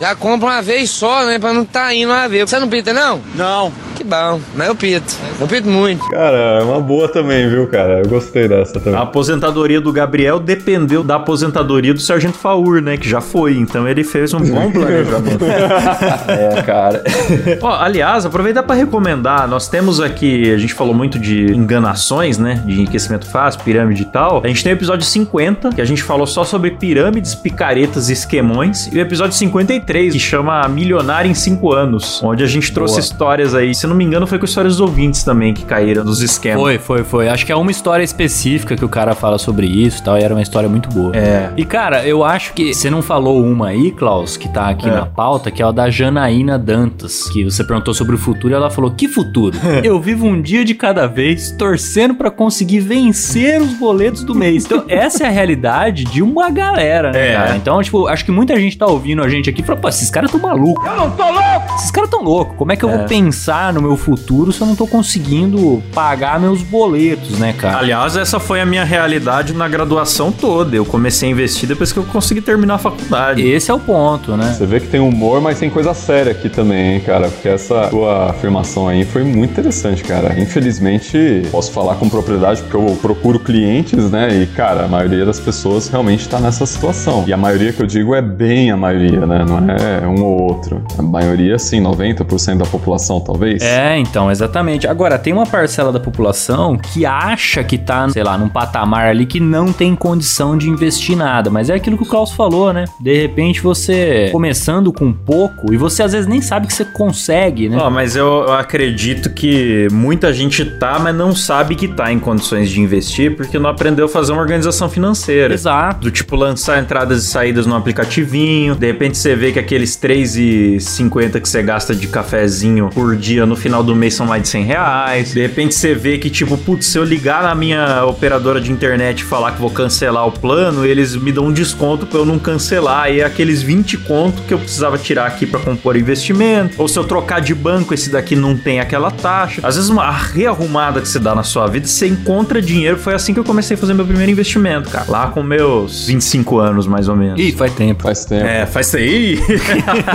Já compra uma vez só, né? Pra não tá indo uma vez. Você não pita, não? Não. Bom, mas eu pito. Eu pito muito. Cara, é uma boa também, viu, cara? Eu gostei dessa A também. aposentadoria do Gabriel dependeu da aposentadoria do Sargento Faur, né? Que já foi. Então ele fez um bom planejamento. é, cara. Ó, aliás, aproveitar para recomendar. Nós temos aqui, a gente falou muito de enganações, né? De enriquecimento fácil, pirâmide e tal. A gente tem o episódio 50, que a gente falou só sobre pirâmides, picaretas e esquemões. E o episódio 53, que chama Milionário em 5 anos. Onde a gente trouxe histórias aí. Se não me engano, foi com histórias dos ouvintes também que caíram nos esquemas. Foi, foi, foi. Acho que é uma história específica que o cara fala sobre isso e tal, e era uma história muito boa. É. E, cara, eu acho que você não falou uma aí, Klaus, que tá aqui É. na pauta, que é a da Janaína Dantas, que você perguntou sobre o futuro e ela falou: Que futuro? eu vivo um dia de cada vez, torcendo pra conseguir vencer os boletos do mês. Então, essa é a realidade de uma galera, né, É. cara? Então, tipo, acho que muita gente tá ouvindo a gente aqui e falou: Pô, esses caras tão malucos. Eu não tô louco! Esses caras tão loucos. Como é que eu vou pensar no meu futuro se eu não tô conseguindo pagar meus boletos, né, cara? Aliás, essa foi a minha realidade na graduação toda. Eu comecei a investir depois que eu consegui terminar a faculdade. Esse é o ponto, né? Você vê que tem humor, mas tem coisa séria aqui também, hein, cara? Porque essa tua afirmação aí foi muito interessante, cara. Infelizmente, posso falar com propriedade porque eu procuro clientes, né? E, cara, a maioria das pessoas realmente tá nessa situação. E a maioria que eu digo é bem a maioria, né? Não é um ou outro. A maioria, sim, 90% da população, talvez. É, então, exatamente. Agora, tem uma parcela da população que acha que tá, sei lá, num patamar ali que não tem condição de investir nada. Mas é aquilo que o Klaus falou, né? De repente você começando com pouco e você às vezes nem sabe que você consegue, né? Ó, mas eu, eu acredito que muita gente tá, mas não sabe que tá em condições de investir porque não aprendeu a fazer uma organização financeira. Exato. Do tipo lançar entradas e saídas no aplicativinho. De repente você vê que aqueles 3,50 que você gasta de cafezinho por dia no final do mês são mais de 100 reais. De repente você vê que, tipo, putz, se eu ligar na minha operadora de internet e falar que vou cancelar o plano, eles me dão um desconto pra eu não cancelar. E é aqueles 20 conto que eu precisava tirar aqui pra compor investimento. Ou se eu trocar de banco, esse daqui não tem aquela taxa. Às vezes uma rearrumada que você dá na sua vida, você encontra dinheiro. Foi assim que eu comecei a fazer meu primeiro investimento, cara. Lá com meus 25 anos, mais ou menos. Ih, faz tempo. Faz tempo. É, faz aí.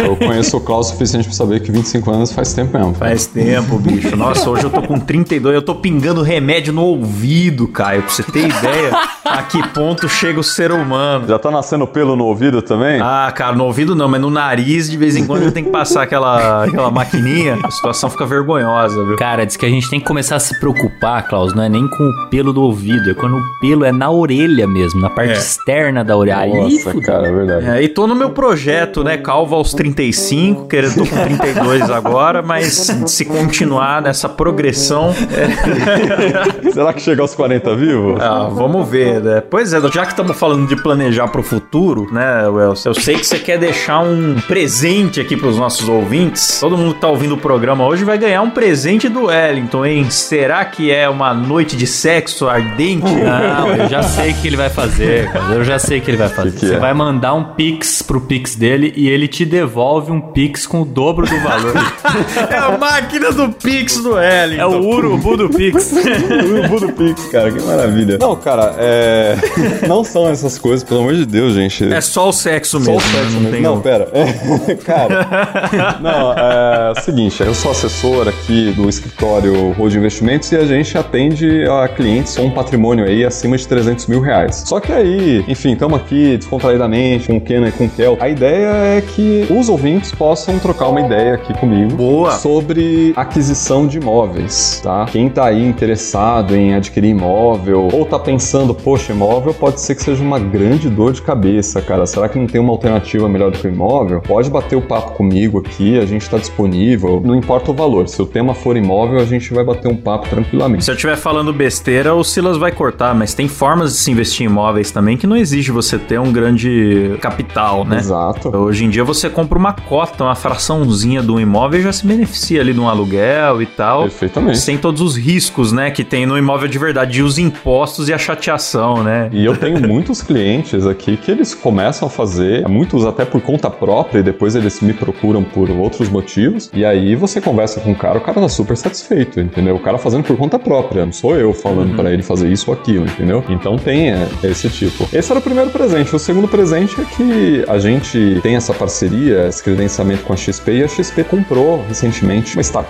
Eu conheço o Klaus o suficiente pra saber que 25 anos faz tempo mesmo. faz tempo, bicho. Nossa, hoje eu tô com 32, eu tô pingando remédio no ouvido, Caio, pra você ter ideia a que ponto chega o ser humano. Já tá nascendo pelo no ouvido também? Ah, cara, no ouvido não, mas no nariz, de vez em quando, tem que passar aquela, aquela maquininha. A situação fica vergonhosa, viu? Cara, diz que a gente tem que começar a se preocupar, Klaus, não é nem com o pelo do ouvido, é quando o pelo é na orelha mesmo, na parte É. externa da orelha. Aí, Nossa, fudeu. cara, é verdade. É, e tô no meu projeto, né? Calvo aos 35, querendo, tô com 32 agora, mas se continuar nessa progressão, Será que chega aos 40 vivo? Ah, vamos ver, né? Pois é, já que estamos falando de planejar pro futuro, né, Wells? Eu sei que você quer deixar um presente aqui pros nossos ouvintes. Todo mundo que tá ouvindo o programa hoje vai ganhar um presente do Wellington, hein? Será que é uma noite de sexo ardente? Não, eu já sei o que ele vai fazer, cara. Eu já sei o que ele vai fazer. Que que Você é? vai mandar um Pix pro Pix dele e ele te devolve um Pix com o dobro do valor. É a máquina do Pix do Wellington. é o urubu do Pix. O urubu do Pix, cara, que maravilha. Não, cara, é. Não são essas coisas, pelo amor de Deus, gente. É só o sexo Só mesmo, o sexo? Não mesmo. tem Não, o- pera. É, cara, não, é o seguinte, eu sou assessor aqui do escritório Road Investimentos e a gente atende a clientes com um patrimônio aí acima de 300 mil reais. Só que aí, enfim, estamos aqui descontraídamente com o Kenan e com o Kel. A ideia é que os ouvintes possam trocar uma ideia aqui comigo Boa. sobre aquisição de imóveis, tá? Quem tá aí interessado em adquirir imóvel ou tá pensando, poxa, imóvel pode ser que seja uma grande dor de cabeça, cara. Será que não tem uma alternativa melhor do que o imóvel? Pode bater o papo comigo aqui, a gente tá disponível. Não importa o valor, se o tema for imóvel, a gente vai bater um papo tranquilamente. Se eu estiver falando besteira, o Silas vai cortar, mas tem formas de se investir em imóveis também que não exige você ter um grande capital, né? Exato. Hoje em dia você compra uma cota, uma fraçãozinha de um imóvel e já se beneficia ali de um aluguel e tal. Perfeitamente. Sem todos os riscos, né, que tem no imóvel de verdade, e os impostos e a chateação, né? E eu tenho muitos clientes aqui que eles começam a fazer, muitos até por conta própria, e depois eles me procuram por outros motivos. E aí você conversa com o cara, o cara tá super satisfeito, entendeu? O cara fazendo por conta própria, não sou eu falando pra ele fazer isso ou aquilo, entendeu? Então tem é, esse tipo. Esse era o primeiro presente. O segundo presente é que a gente tem essa parceria, esse credenciamento com a XP, e a XP comprou recentemente uma startup,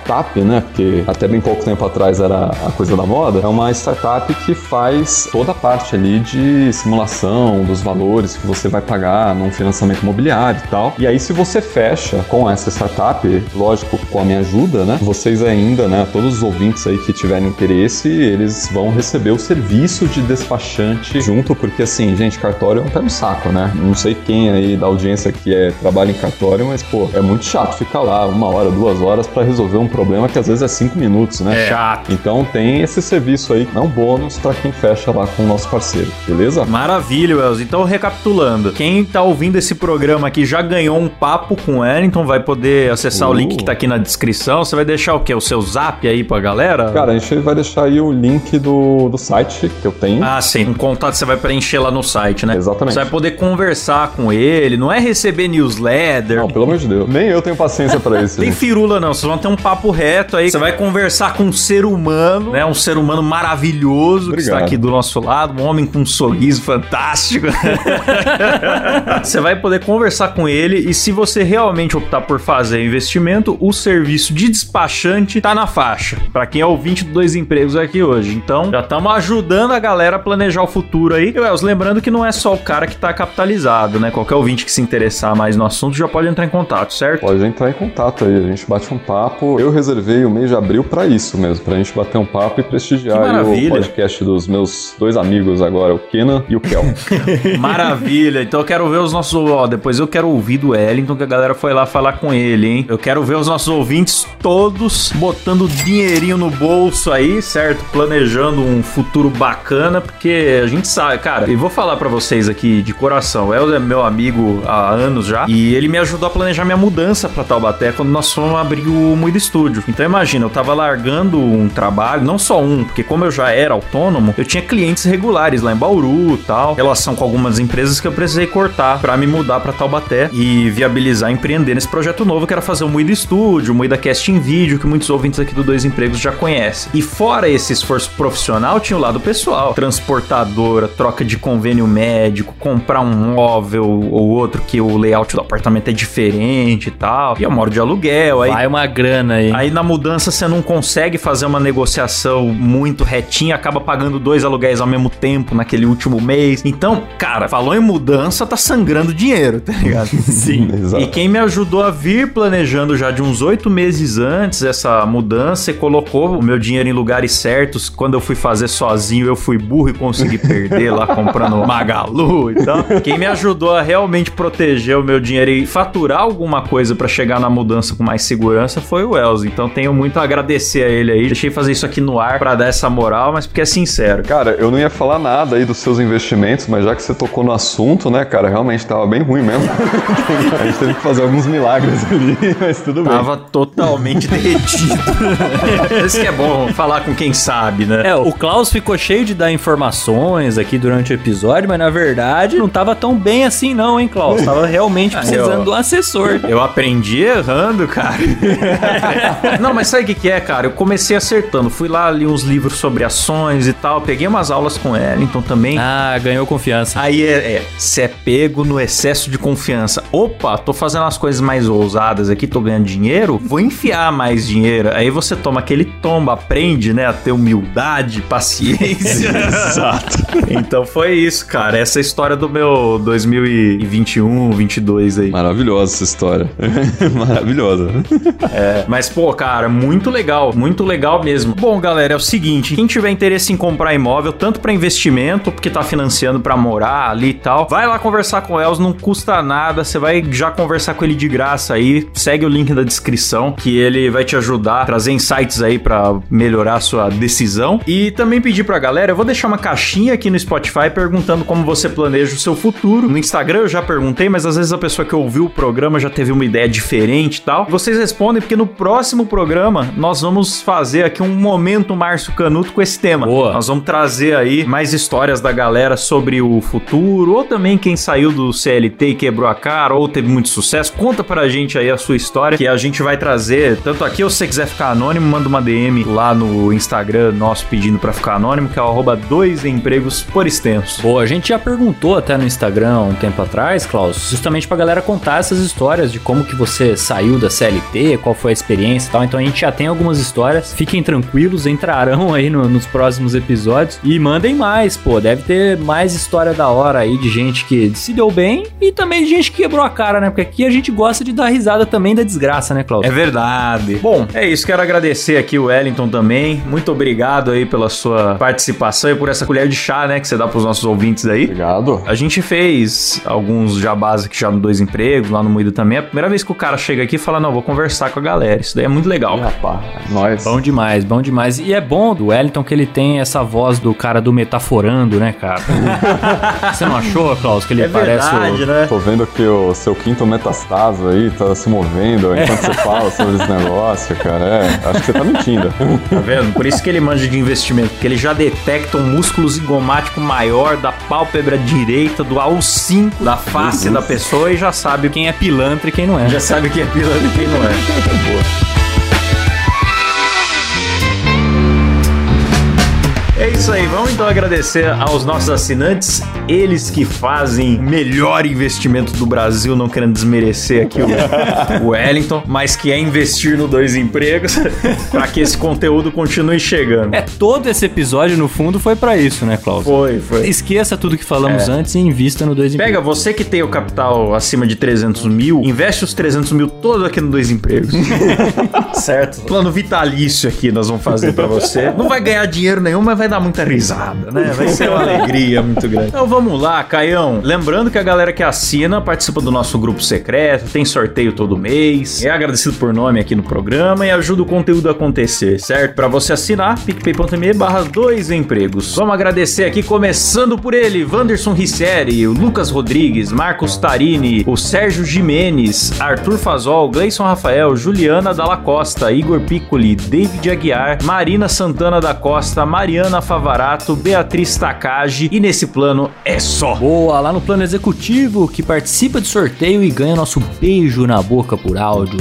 né? Porque até bem pouco tempo atrás era a coisa da moda. É uma startup que faz toda a parte ali de simulação dos valores que você vai pagar num financiamento imobiliário e tal. E aí, se você fecha com essa startup, lógico, com a minha ajuda, né? Vocês ainda, né? Todos os ouvintes aí que tiverem interesse, eles vão receber o serviço de despachante junto, porque assim, gente, cartório é um pé no saco, né? Não sei quem aí da audiência que é, trabalha em cartório, mas, pô, é muito chato ficar lá uma hora, duas horas pra resolver um problema que às vezes é cinco minutos, né? Chato. Então tem esse serviço aí, é um bônus pra quem fecha lá com o nosso parceiro, beleza? Maravilha, Wells. Então, recapitulando, quem tá ouvindo esse programa aqui já ganhou um papo com o Wellington, vai poder acessar o Uh. link que tá aqui na descrição. Você vai deixar o quê? O seu zap aí pra galera? Cara, a gente vai deixar aí o link do, do site que eu tenho. Ah, sim. Um contato você vai preencher lá no site, né? Exatamente. Você vai poder conversar com ele, não é receber newsletter. Não, pelo amor de Deus. Nem eu tenho paciência pra isso. Tem firula não, vocês vão ter um papo reto aí. Você vai conversar com um ser humano, né? Um ser humano maravilhoso que está Obrigado. aqui do nosso lado, um homem com um sorriso fantástico. você vai poder conversar com ele e se você realmente optar por fazer investimento, o serviço de despachante tá na faixa. Pra quem é ouvinte do Dois Empregos aqui hoje. Então, já estamos ajudando a galera a planejar o futuro aí. E, Wells, lembrando que não é só o cara que tá capitalizado, né? Qualquer ouvinte que se interessar mais no assunto já pode entrar em contato, certo? Pode entrar em contato aí, a gente bate um papo. Eu reservei o mês de abril pra isso mesmo, pra gente bater um papo e prestigiar o podcast dos meus dois amigos agora, o Kenan e o Kel. Maravilha. Então eu quero ver os nossos. Ó, depois eu quero ouvir do Wellington que a galera foi lá falar com ele, hein? Eu quero ver os nossos ouvintes todos botando dinheirinho no bolso aí, certo? Planejando um futuro bacana, porque a gente sabe, cara. E vou falar pra vocês aqui de coração. O é meu amigo há anos já e ele me ajudou a planejar minha mudança pra Taubaté quando nós fomos abrir o Muida Estúdio. Então imagina, eu tava largando um trabalho, não só um, porque como eu já era autônomo, eu tinha clientes regulares lá em Bauru, tal, relação com algumas empresas que eu precisei cortar pra me mudar pra Taubaté e viabilizar empreender nesse projeto novo que era fazer o Muida Estúdio, o Muida Cast em vídeo, que muitos ouvintes aqui do Dois Empregos já conhecem. E fora esse esforço profissional, tinha o lado pessoal, transportadora, troca de convênio médico, comprar um móvel ou outro que o layout do apartamento é diferente e tal. E eu moro de aluguel, aí Vai uma grana grana aí. Aí na mudança você não consegue fazer uma negociação muito retinha, acaba pagando dois aluguéis ao mesmo tempo naquele último mês. Então, cara, falou em mudança, tá sangrando dinheiro, tá ligado? Sim. E quem me ajudou a vir planejando já de uns oito meses antes essa mudança e colocou o meu dinheiro em lugares certos. Quando eu fui fazer sozinho, eu fui burro e consegui perder lá comprando Magalu e tal. Quem me ajudou a realmente proteger o meu dinheiro e faturar alguma coisa pra chegar na mudança com mais segurança foi o Wells. Então tenho muito a agradecer a ele aí. Deixei fazer isso aqui no ar pra dar essa moral, mas porque é sincero. Cara, eu não ia falar nada aí dos seus investimentos, mas já que você tocou no assunto, né, cara, realmente tava bem ruim mesmo. a gente teve que fazer alguns milagres ali, mas tudo bem. Tava totalmente derretido. Isso que é bom falar com quem sabe, né? É, o Klaus ficou cheio de dar informações aqui durante o episódio, mas na verdade não tava tão bem assim não, hein, Klaus? Tava realmente precisando eu- de um assessor. Eu aprendi errando, cara. Não, mas sabe o que, que é, cara? Eu comecei acertando. Fui lá, li uns livros sobre ações e tal. Peguei umas aulas com Wellington também. Ah, ganhou confiança. Aí é, você é pego no excesso de confiança. Opa, tô fazendo as coisas mais ousadas aqui, tô ganhando dinheiro, vou enfiar mais dinheiro. Aí você toma aquele tombo, aprende, né, a ter humildade, paciência. Exato. Então foi isso, cara. Essa é a história do meu 2021, 22 aí. Maravilhosa essa história. Maravilhosa. É, mas, pô, cara, muito legal, muito legal mesmo. Bom, galera, é o seguinte: quem tiver interesse em comprar imóvel, tanto pra investimento, porque tá financiando pra morar ali e tal, vai lá conversar com o Els, não custa nada. Você vai já conversar com ele de graça aí. Segue o link da descrição, que ele vai te ajudar a trazer insights aí pra melhorar a sua decisão. E também pedir pra galera, eu vou deixar uma caixinha aqui no Spotify perguntando como você planeja o seu futuro. No Instagram eu já perguntei, mas às vezes a pessoa que ouviu o programa já teve uma ideia diferente e tal. Vocês respondem porque no próximo programa nós vamos fazer aqui um momento Márcio Canuto com esse tema. Boa. Nós vamos trazer aí mais histórias da galera sobre o futuro, ou também quem saiu do CLT e quebrou a cara, ou teve muito sucesso. Conta pra gente aí a sua história, que a gente vai trazer tanto aqui, ou se você quiser ficar anônimo, manda uma DM lá no Instagram nosso pedindo pra ficar anônimo, que é o dois empregos por extenso. Pô, a gente já perguntou até no Instagram um tempo atrás, Klaus, justamente pra galera contar essas histórias de como que você saiu da CLT, qual foi a experiência e tal. Então a gente já tem algumas histórias. Fiquem tranquilos, entrarão aí no- nos próximos episódios. E mandem mais, pô. Deve ter mais história da hora aí de gente que se deu bem e também de gente que quebrou a cara, né? Porque aqui a gente gosta de dar risada também da desgraça, né, Klaus? É verdade. Bom, é isso. Quero agradecer aqui o Wellington também. Muito obrigado aí pela sua participação e por essa colher de chá, né, que você dá pros nossos ouvintes aí. Obrigado. A gente fez alguns jabás aqui já no Dois Empregos, lá no Moído também. É a primeira vez que o cara chega aqui e fala, não, vou conversar com a galera. Isso daí é muito legal. Rapaz, nós. Bom demais, bom demais. E é bom do Wellington que ele tem essa voz do cara do metaforando, né, cara? Você não achou, Klaus, que ele É parece verdade, o... né? Tô vendo que o seu quinto metastase aí tá se movendo enquanto você fala sobre esse negócio, cara. É, acho que você tá mentindo. Tá vendo? Por isso que ele manja de investimento, porque ele já detecta um músculo zigomático maior da pálpebra direita, do AU5 da face da pessoa e já sabe quem é pilantra e quem não é. Já sabe quem é pilantra e quem não é. Boa. É isso aí, vamos então agradecer aos nossos assinantes, eles que fazem o melhor investimento do Brasil, não querendo desmerecer aqui o, Wellington, mas que é investir no dois empregos para que esse conteúdo continue chegando. É, todo esse episódio, no fundo, foi pra isso, né, Klaus? Foi, foi. Esqueça tudo que falamos É. antes e invista no dois Pega empregos. você que tem o capital acima de 300 mil, investe os 300 mil todos aqui no Dois Empregos. certo? Plano vitalício aqui nós vamos fazer pra você. Não vai ganhar dinheiro nenhum, mas vai dar muita risada, né? Vai ser uma alegria muito grande. Então vamos lá, Caião. Lembrando que a galera que assina participa do nosso grupo secreto, tem sorteio todo mês, é agradecido por nome aqui no programa e ajuda o conteúdo a acontecer, certo? Pra você assinar, picpay.me barra dois empregos. Vamos agradecer aqui, começando por ele, Wanderson Ricieri, o Lucas Rodrigues, Marcos Tarini, o Sérgio Jimenez, Arthur Fazol, Gleison Rafael, Juliana Dalla Costa, Igor Piccoli, David Aguiar, Marina Santana da Costa, Mariana Favarato, Beatriz Takagi e nesse plano é só. Boa, lá no plano executivo, que participa do sorteio e ganha nosso beijo na boca por áudio.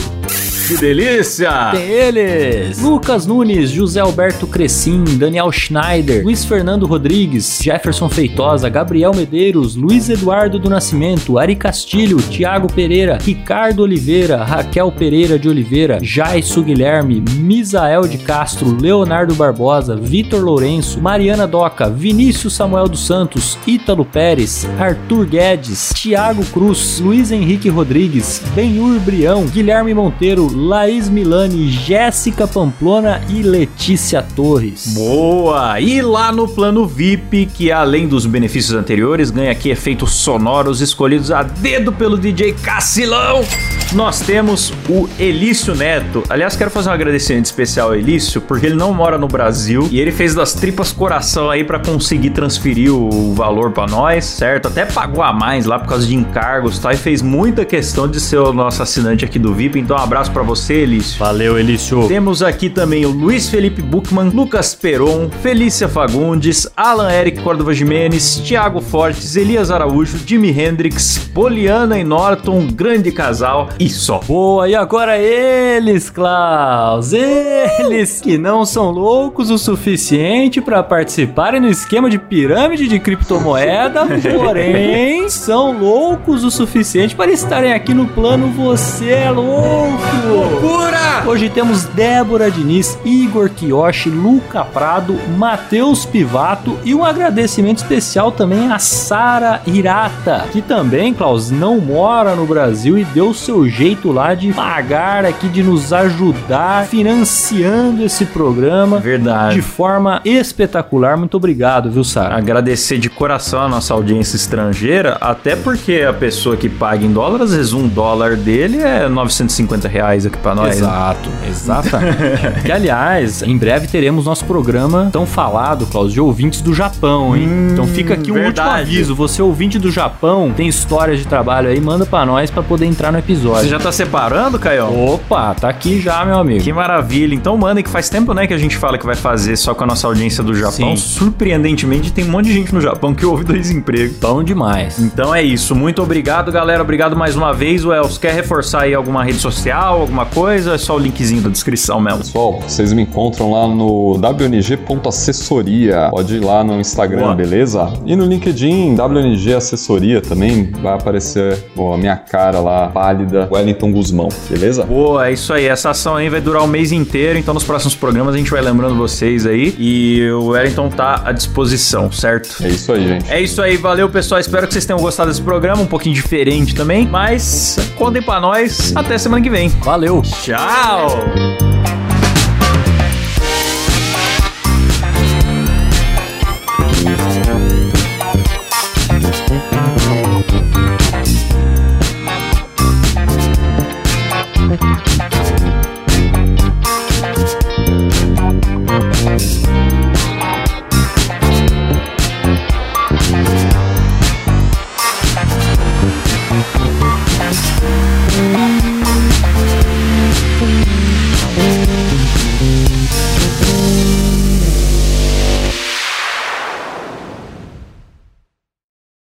Que delícia! Tem eles! Lucas Nunes, José Alberto Crescim, Daniel Schneider, Luiz Fernando Rodrigues, Jefferson Feitosa, Gabriel Medeiros, Luiz Eduardo do Nascimento, Ari Castilho, Tiago Pereira, Ricardo Oliveira, Raquel Pereira de Oliveira, Jaisso Guilherme, Misael de Castro, Leonardo Barbosa, Vitor Lourenço, Mariana Doca, Vinícius Samuel dos Santos, Ítalo Pérez, Arthur Guedes, Tiago Cruz, Luiz Henrique Rodrigues, Benhur Brião, Guilherme Monteiro, Laís Milani, Jéssica Pamplona e Letícia Torres. Boa! E lá no plano VIP, que além dos benefícios anteriores, ganha aqui efeitos sonoros escolhidos a dedo pelo DJ Cacilão. Nós temos o Elício Neto. Aliás, quero fazer um agradecimento especial ao Elício, porque ele não mora no Brasil e ele fez das tripas coração aí para conseguir transferir o valor para nós, certo? Até pagou a mais lá por causa de encargos, tá? E fez muita questão de ser o nosso assinante aqui do VIP. Então, um abraço para você, Elício. Valeu, Elício. Temos aqui também o Luiz Felipe Buchmann, Lucas Peron, Felícia Fagundes, Alan Eric Córdova Jimenez, Thiago Fortes, Elias Araújo, Jimi Hendrix, Poliana e Norton, grande casal e só. Boa, e agora eles, Klaus, eles que não são loucos o suficiente para participarem no esquema de pirâmide de criptomoeda, porém são loucos o suficiente para estarem aqui no plano Você é Louco. Loucura! Hoje temos Débora Diniz, Igor Kiyoshi, Luca Prado, Matheus Pivato e um agradecimento especial também a Sara Hirata, que também, Klaus, não mora no Brasil e deu seu jeito lá de pagar aqui, de nos ajudar financiando esse programa Verdade. de forma espetacular. Muito obrigado, viu, Sara? Agradecer de coração a nossa audiência estrangeira, até porque a pessoa que paga em dólar, às vezes um dólar dele é 950 reais aqui pra nós. né? Exato, exatamente. que, aliás, em breve teremos nosso programa tão falado, Klaus, de ouvintes do Japão, hein? Hum, então fica aqui um último verdade. aviso. Você ouvinte do Japão, tem histórias de trabalho aí, manda pra nós pra poder entrar no episódio. Você já tá separando, Caio? Opa, tá aqui já, meu amigo. Que maravilha. Então mandem que faz tempo, né, que a gente fala que vai fazer só com a nossa audiência do Japão. Sim. Surpreendentemente, tem um monte de gente no Japão que ouve dois empregos. Bom demais. Então é isso. Muito obrigado, galera. Obrigado mais uma vez. O Els, quer reforçar aí alguma rede social, alguma coisa? É só o linkzinho da descrição, Melo. Pessoal, vocês me encontram lá no wng.assessoria. Pode ir lá no Instagram, Boa. beleza? E no LinkedIn, WNG Assessoria também, vai aparecer ó, a minha cara lá, pálida, Wellington Guzmão, beleza? Boa, é isso aí. Essa ação aí vai durar o mês inteiro, então nos próximos programas a gente vai lembrando vocês aí. E o Wellington tá à disposição, certo? É isso aí, gente. É isso aí, valeu pessoal. Espero que vocês tenham gostado desse programa, um pouquinho diferente também. Mas contem pra nós. Até semana que vem. Valeu. Tchau!